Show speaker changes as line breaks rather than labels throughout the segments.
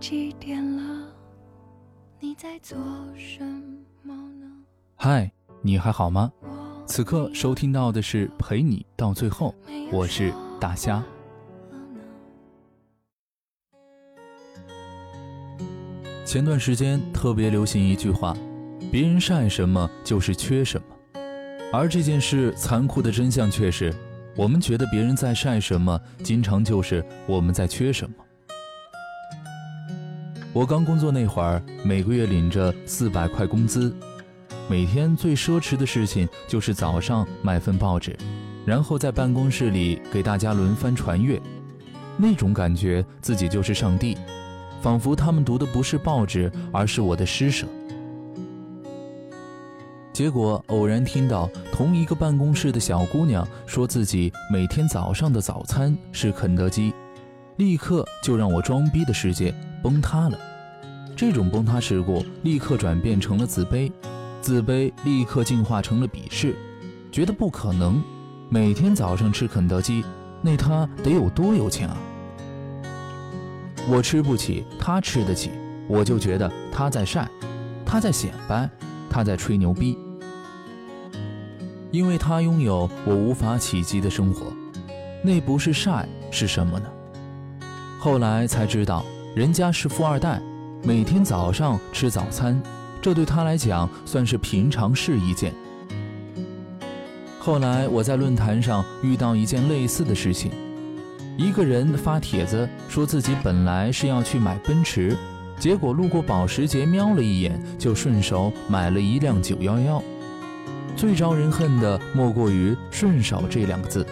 几点了？你在做什么呢？
嗨，你还好吗？此刻收听到的是陪你到最后，我是大虾。前段时间特别流行一句话：别人晒什么就是缺什么。而这件事残酷的真相却是，我们觉得别人在晒什么，经常就是我们在缺什么。我刚工作那会儿，每个月领着四百块工资，每天最奢侈的事情就是早上买份报纸，然后在办公室里给大家轮番传阅，那种感觉自己就是上帝，仿佛他们读的不是报纸，而是我的施舍。结果偶然听到同一个办公室的小姑娘说自己每天早上的早餐是肯德基，立刻就让我装逼的世界崩塌了。这种崩塌事故立刻转变成了自卑，自卑立刻进化成了鄙视，觉得不可能，每天早上吃肯德基，那他得有多有钱啊？我吃不起，他吃得起，我就觉得他在晒，他在显摆，他在吹牛逼，因为他拥有我无法企及的生活，那不是晒是什么呢？后来才知道，人家是富二代。每天早上吃早餐，这对他来讲算是平常事一件。后来我在论坛上遇到一件类似的事情，一个人发帖子说自己本来是要去买奔驰，结果路过保时捷瞄了一眼，就顺手买了一辆九幺幺。最招人恨的莫过于“顺手”这两个字。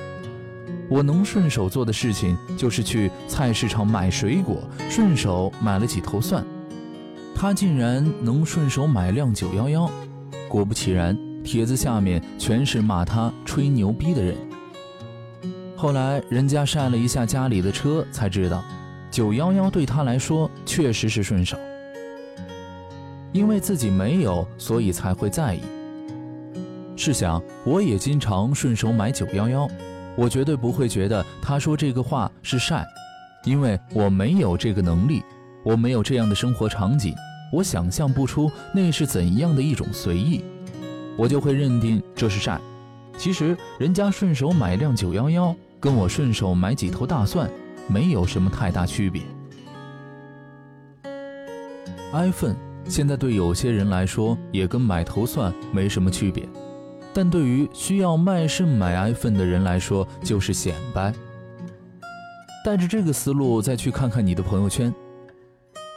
我能顺手做的事情就是去菜市场买水果，顺手买了几头蒜。他竟然能顺手买辆九幺幺，果不其然，帖子下面全是骂他吹牛逼的人。后来人家晒了一下家里的车，才知道九幺幺对他来说确实是顺手，因为自己没有，所以才会在意。试想，我也经常顺手买九幺幺，我绝对不会觉得他说这个话是晒，因为我没有这个能力。我没有这样的生活场景，我想象不出那是怎样的一种随意，我就会认定这是晒。其实人家顺手买辆九幺幺，跟我顺手买几头大蒜，没有什么太大区别。iPhone 现在对有些人来说也跟买头蒜没什么区别，但对于需要卖肾买 iPhone 的人来说就是显摆。带着这个思路再去看看你的朋友圈。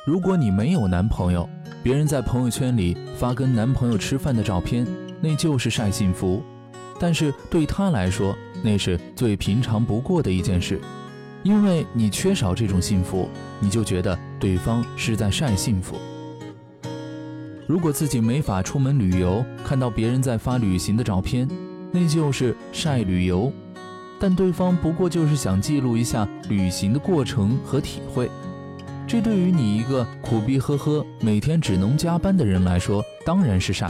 如果你没有男朋友，别人在朋友圈里发跟男朋友吃饭的照片，那就是晒幸福。但是对他来说，那是最平常不过的一件事，因为你缺少这种幸福，你就觉得对方是在晒幸福。如果自己没法出门旅游，看到别人在发旅行的照片，那就是晒旅游。但对方不过就是想记录一下旅行的过程和体会。这对于你一个苦逼呵呵、每天只能加班的人来说，当然是晒。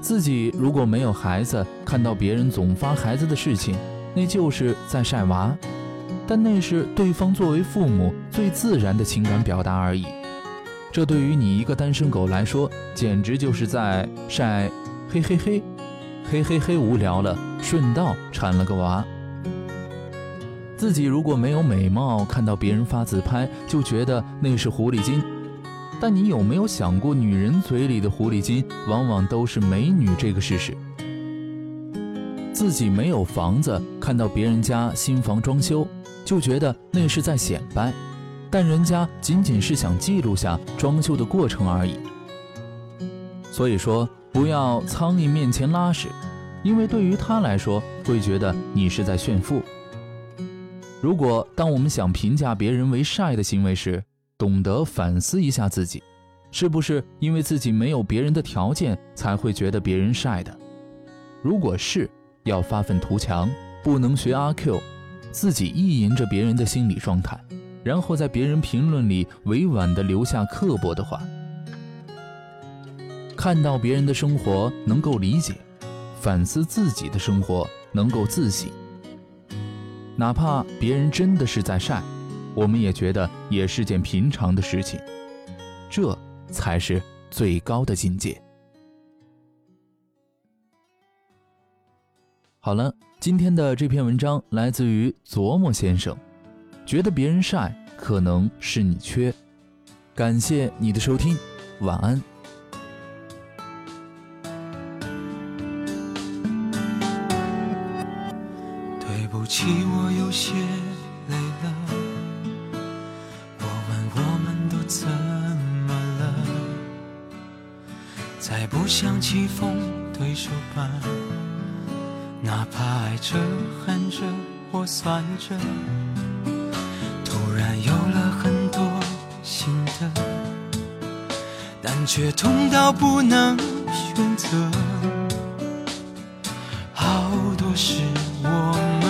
自己如果没有孩子，看到别人总发孩子的事情，那就是在晒娃。但那是对方作为父母最自然的情感表达而已。这对于你一个单身狗来说，简直就是在晒，嘿嘿嘿，嘿嘿嘿，无聊了，顺道产了个娃。自己如果没有美貌，看到别人发自拍就觉得那是狐狸精。但你有没有想过，女人嘴里的狐狸精往往都是美女这个事实？自己没有房子，看到别人家新房装修，就觉得那是在显摆，但人家仅仅是想记录下装修的过程而已。所以说，不要苍蝇面前拉屎，因为对于他来说，会觉得你是在炫富。如果当我们想评价别人为晒的行为时，懂得反思一下自己，是不是因为自己没有别人的条件才会觉得别人晒的？如果是，要发愤图强，不能学阿 Q，自己意淫着别人的心理状态，然后在别人评论里委婉地留下刻薄的话。看到别人的生活能够理解，反思自己的生活能够自省。哪怕别人真的是在晒，我们也觉得也是件平常的事情，这才是最高的境界。好了，今天的这篇文章来自于琢磨先生，觉得别人晒可能是你缺。感谢你的收听，晚安。
起，我有些累了。我问我们都怎么了？再不想棋逢对手吧。哪怕爱着、恨着或算着，突然有了很多心得，但却痛到不能选择。好多事我们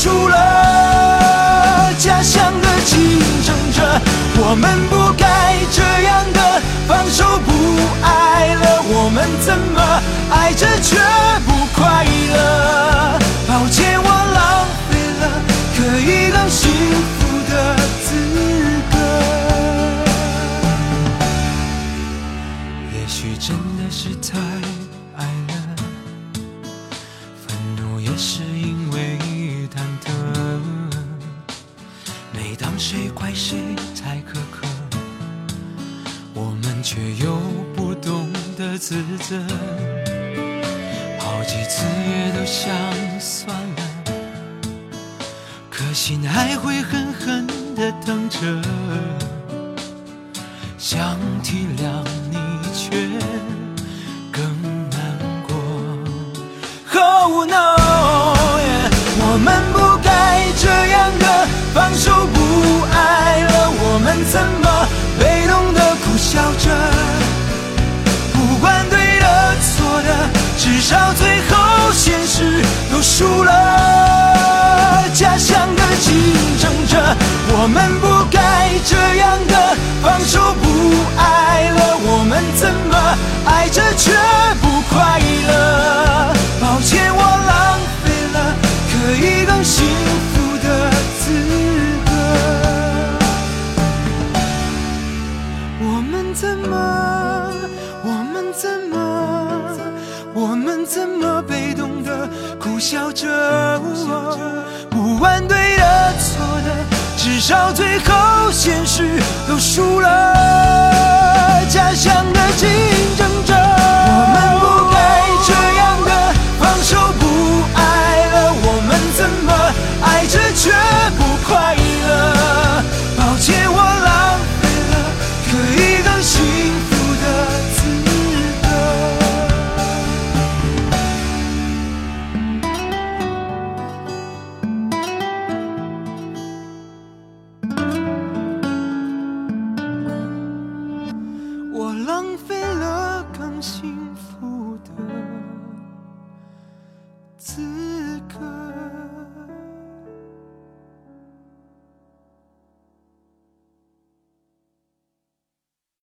输了。家乡的竞争者，我们不该这样的放手不爱了，我们怎么爱着却不快乐？抱歉，我浪费了可以更幸福的资格。也许真的是太自责。好几次也都想算了，可心还会狠狠的疼着。想体谅你，却更难过。Oh no，我们不该这样的放手不爱了，我们怎么被动的苦笑着？至少最后现实都输了。家乡的竞争者，我们不该这样的放手不。爱了，我们怎么爱着却不快乐？抱歉，我浪费了可以更幸福笑着？不管对的错的。至少最后幸福。